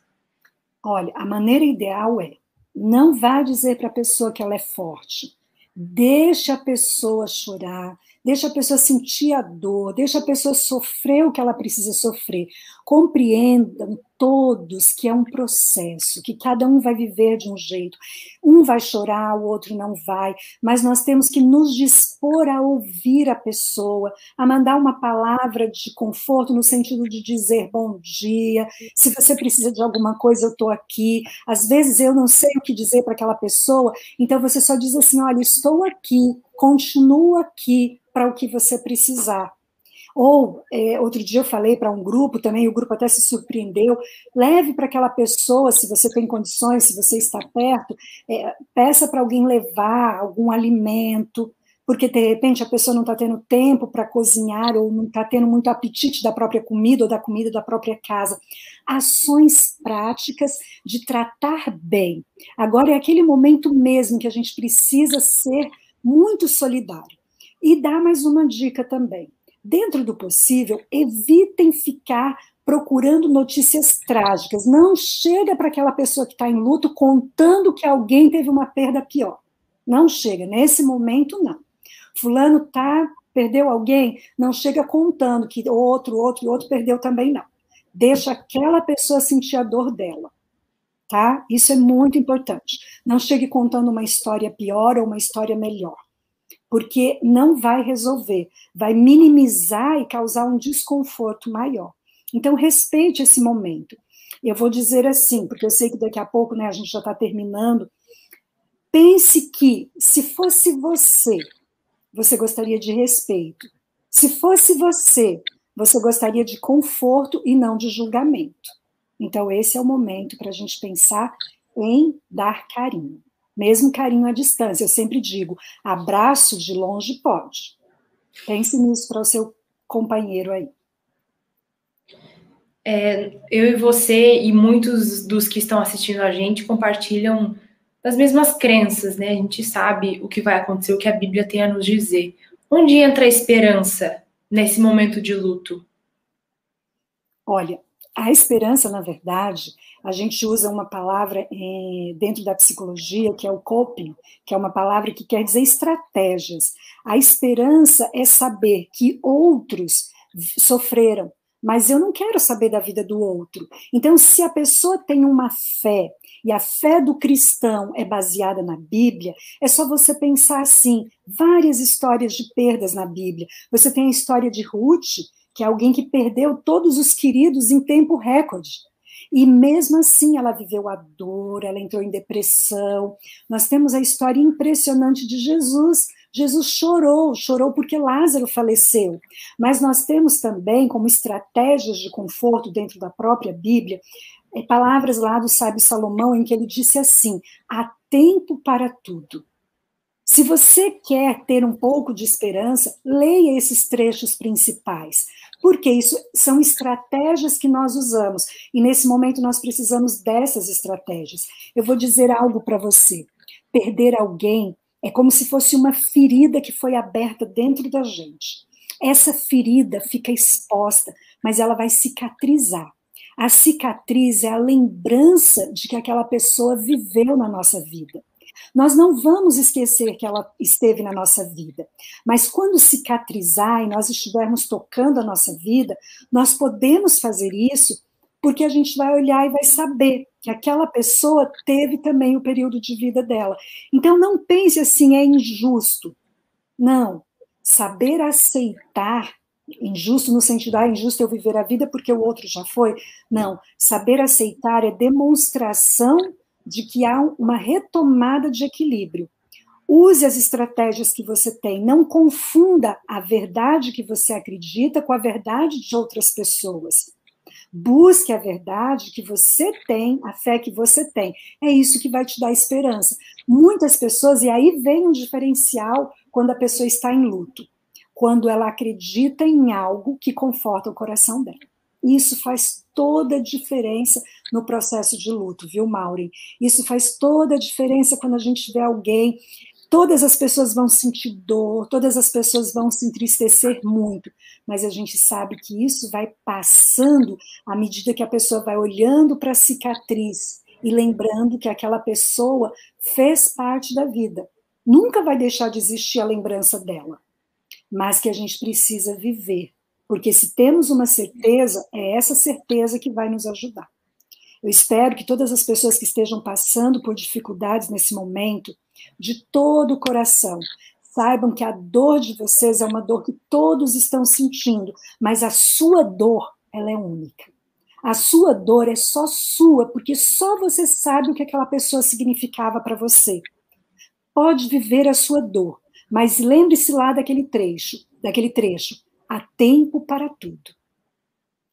Olha, a maneira ideal é não vá dizer para a pessoa que ela é forte. Deixe a pessoa chorar, deixa a pessoa sentir a dor, deixa a pessoa sofrer o que ela precisa sofrer. Compreendam todos que é um processo, que cada um vai viver de um jeito. Um vai chorar, o outro não vai, mas nós temos que nos dispor a ouvir a pessoa, a mandar uma palavra de conforto no sentido de dizer bom dia, se você precisa de alguma coisa, eu estou aqui. Às vezes eu não sei o que dizer para aquela pessoa, então você só diz assim: olha, estou aqui, continuo aqui para o que você precisar. Ou, é, outro dia eu falei para um grupo também, o grupo até se surpreendeu, leve para aquela pessoa, se você tem condições, se você está perto, é, peça para alguém levar algum alimento, porque de repente a pessoa não está tendo tempo para cozinhar ou não está tendo muito apetite da própria comida ou da comida da própria casa. Ações práticas de tratar bem. Agora é aquele momento mesmo que a gente precisa ser muito solidário. E dá mais uma dica também dentro do possível, evitem ficar procurando notícias trágicas. Não chega para aquela pessoa que está em luto contando que alguém teve uma perda pior. Não chega. Nesse momento, não. Fulano tá, perdeu alguém, não chega contando que outro, outro outro perdeu também, não. Deixa aquela pessoa sentir a dor dela. Tá? Isso é muito importante. Não chegue contando uma história pior ou uma história melhor porque não vai resolver, vai minimizar e causar um desconforto maior. Então, respeite esse momento. Eu vou dizer assim, porque eu sei que daqui a pouco né, a gente já está terminando. Pense que, se fosse você, você gostaria de respeito. Se fosse você, você gostaria de conforto e não de julgamento. Então, esse é o momento para a gente pensar em dar carinho mesmo carinho à distância. Eu sempre digo, abraço de longe pode. Pense nisso para o seu companheiro aí. É, eu e você e muitos dos que estão assistindo a gente compartilham das mesmas crenças, né? A gente sabe o que vai acontecer, o que a Bíblia tem a nos dizer. Onde entra a esperança nesse momento de luto? Olha, a esperança, na verdade, a gente usa uma palavra eh, dentro da psicologia que é o coping, que é uma palavra que quer dizer estratégias. A esperança é saber que outros sofreram, mas eu não quero saber da vida do outro. Então, se a pessoa tem uma fé e a fé do cristão é baseada na Bíblia, é só você pensar assim: várias histórias de perdas na Bíblia. Você tem a história de Ruth, que é alguém que perdeu todos os queridos em tempo recorde. E mesmo assim ela viveu a dor, ela entrou em depressão. Nós temos a história impressionante de Jesus, Jesus chorou, chorou porque Lázaro faleceu. Mas nós temos também, como estratégias de conforto dentro da própria Bíblia, é, palavras lá do sábio Salomão em que ele disse assim: há tempo para tudo. Se você quer ter um pouco de esperança, leia esses trechos principais, porque isso são estratégias que nós usamos e nesse momento nós precisamos dessas estratégias. Eu vou dizer algo para você: perder alguém é como se fosse uma ferida que foi aberta dentro da gente. Essa ferida fica exposta, mas ela vai cicatrizar. A cicatriz é a lembrança de que aquela pessoa viveu na nossa vida. Nós não vamos esquecer que ela esteve na nossa vida, mas quando cicatrizar e nós estivermos tocando a nossa vida, nós podemos fazer isso porque a gente vai olhar e vai saber que aquela pessoa teve também o período de vida dela. Então não pense assim, é injusto. Não. Saber aceitar injusto no sentido, ah, injusto eu viver a vida porque o outro já foi. Não, saber aceitar é demonstração de que há uma retomada de equilíbrio. Use as estratégias que você tem, não confunda a verdade que você acredita com a verdade de outras pessoas. Busque a verdade que você tem, a fé que você tem. É isso que vai te dar esperança. Muitas pessoas, e aí vem um diferencial quando a pessoa está em luto, quando ela acredita em algo que conforta o coração dela. Isso faz toda a diferença no processo de luto, viu, Maureen? Isso faz toda a diferença quando a gente vê alguém. Todas as pessoas vão sentir dor, todas as pessoas vão se entristecer muito, mas a gente sabe que isso vai passando à medida que a pessoa vai olhando para a cicatriz e lembrando que aquela pessoa fez parte da vida. Nunca vai deixar de existir a lembrança dela, mas que a gente precisa viver porque se temos uma certeza, é essa certeza que vai nos ajudar. Eu espero que todas as pessoas que estejam passando por dificuldades nesse momento, de todo o coração, saibam que a dor de vocês é uma dor que todos estão sentindo, mas a sua dor, ela é única. A sua dor é só sua, porque só você sabe o que aquela pessoa significava para você. Pode viver a sua dor, mas lembre-se lá daquele trecho, daquele trecho há tempo para tudo.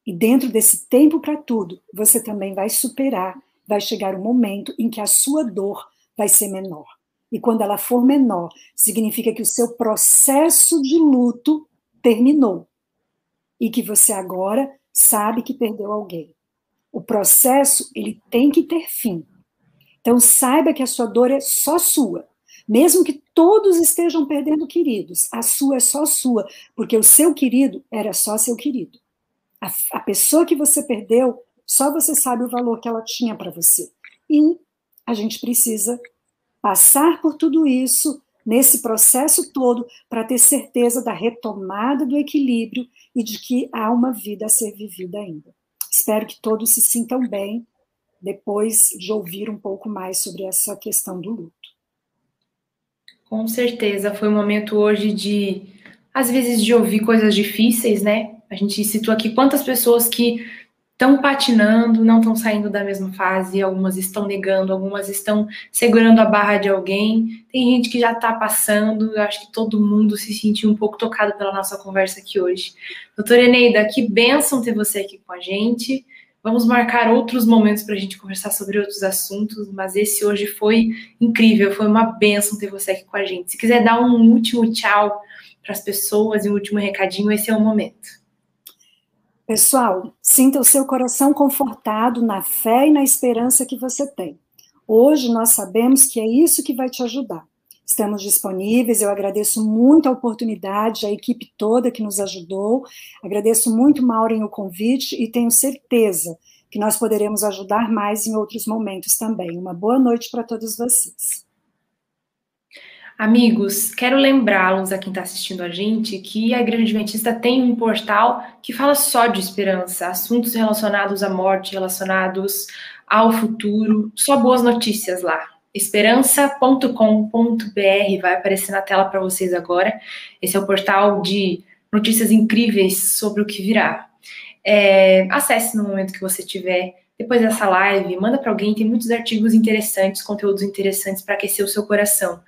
E dentro desse tempo para tudo, você também vai superar, vai chegar um momento em que a sua dor vai ser menor. E quando ela for menor, significa que o seu processo de luto terminou. E que você agora sabe que perdeu alguém. O processo, ele tem que ter fim. Então saiba que a sua dor é só sua. Mesmo que todos estejam perdendo queridos, a sua é só sua, porque o seu querido era só seu querido. A, a pessoa que você perdeu, só você sabe o valor que ela tinha para você. E a gente precisa passar por tudo isso, nesse processo todo, para ter certeza da retomada do equilíbrio e de que há uma vida a ser vivida ainda. Espero que todos se sintam bem depois de ouvir um pouco mais sobre essa questão do luto. Com certeza, foi um momento hoje de, às vezes, de ouvir coisas difíceis, né? A gente citou aqui quantas pessoas que estão patinando, não estão saindo da mesma fase, algumas estão negando, algumas estão segurando a barra de alguém, tem gente que já está passando, eu acho que todo mundo se sentiu um pouco tocado pela nossa conversa aqui hoje. Doutora Eneida, que bênção ter você aqui com a gente. Vamos marcar outros momentos para a gente conversar sobre outros assuntos, mas esse hoje foi incrível, foi uma benção ter você aqui com a gente. Se quiser dar um último tchau para as pessoas e um último recadinho, esse é o momento. Pessoal, sinta o seu coração confortado na fé e na esperança que você tem. Hoje nós sabemos que é isso que vai te ajudar. Estamos disponíveis, eu agradeço muito a oportunidade, a equipe toda que nos ajudou, agradeço muito, Maureen, o convite e tenho certeza que nós poderemos ajudar mais em outros momentos também. Uma boa noite para todos vocês. Amigos, quero lembrá-los a quem está assistindo a gente que a Igreja Adventista tem um portal que fala só de esperança, assuntos relacionados à morte, relacionados ao futuro, só boas notícias lá esperança.com.br vai aparecer na tela para vocês agora. Esse é o portal de notícias incríveis sobre o que virá. É, acesse no momento que você tiver. Depois dessa live, manda para alguém. Tem muitos artigos interessantes, conteúdos interessantes para aquecer o seu coração.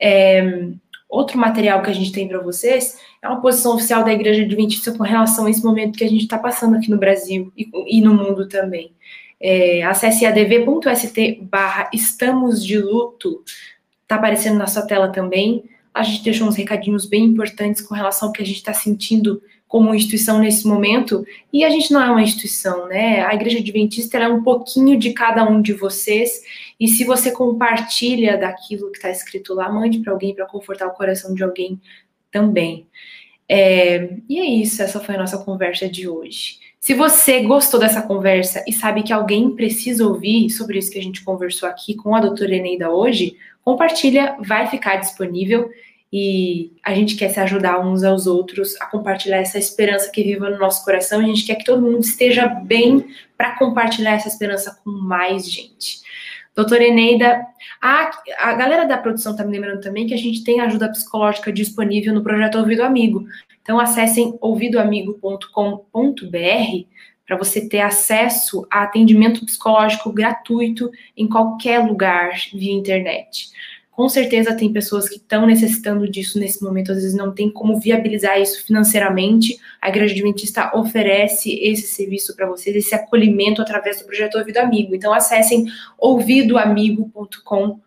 É, Outro material que a gente tem para vocês é uma posição oficial da Igreja Adventista com relação a esse momento que a gente está passando aqui no Brasil e, e no mundo também. É, acesse adv.st barra estamos de luto, está aparecendo na sua tela também. A gente deixou uns recadinhos bem importantes com relação ao que a gente está sentindo como instituição nesse momento, e a gente não é uma instituição, né? A Igreja Adventista é um pouquinho de cada um de vocês, e se você compartilha daquilo que está escrito lá, mande para alguém para confortar o coração de alguém também. É, e é isso, essa foi a nossa conversa de hoje. Se você gostou dessa conversa e sabe que alguém precisa ouvir sobre isso que a gente conversou aqui com a doutora Eneida hoje, compartilha, vai ficar disponível e a gente quer se ajudar uns aos outros a compartilhar essa esperança que viva no nosso coração. A gente quer que todo mundo esteja bem para compartilhar essa esperança com mais gente. Doutora Eneida, a, a galera da produção está me lembrando também que a gente tem ajuda psicológica disponível no projeto Ouvido Amigo. Então acessem ouvidoamigo.com.br para você ter acesso a atendimento psicológico gratuito em qualquer lugar via internet. Com certeza tem pessoas que estão necessitando disso nesse momento, às vezes não tem como viabilizar isso financeiramente. A Igreja Adventista oferece esse serviço para vocês, esse acolhimento através do projeto Ouvido Amigo. Então acessem ouvidoamigo.com.br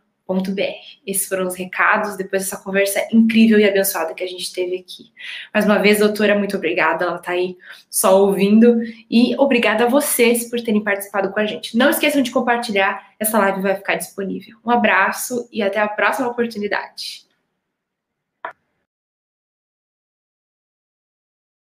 esses foram os recados depois dessa conversa incrível e abençoada que a gente teve aqui. Mais uma vez, doutora, muito obrigada. Ela está aí só ouvindo. E obrigada a vocês por terem participado com a gente. Não esqueçam de compartilhar, essa live vai ficar disponível. Um abraço e até a próxima oportunidade.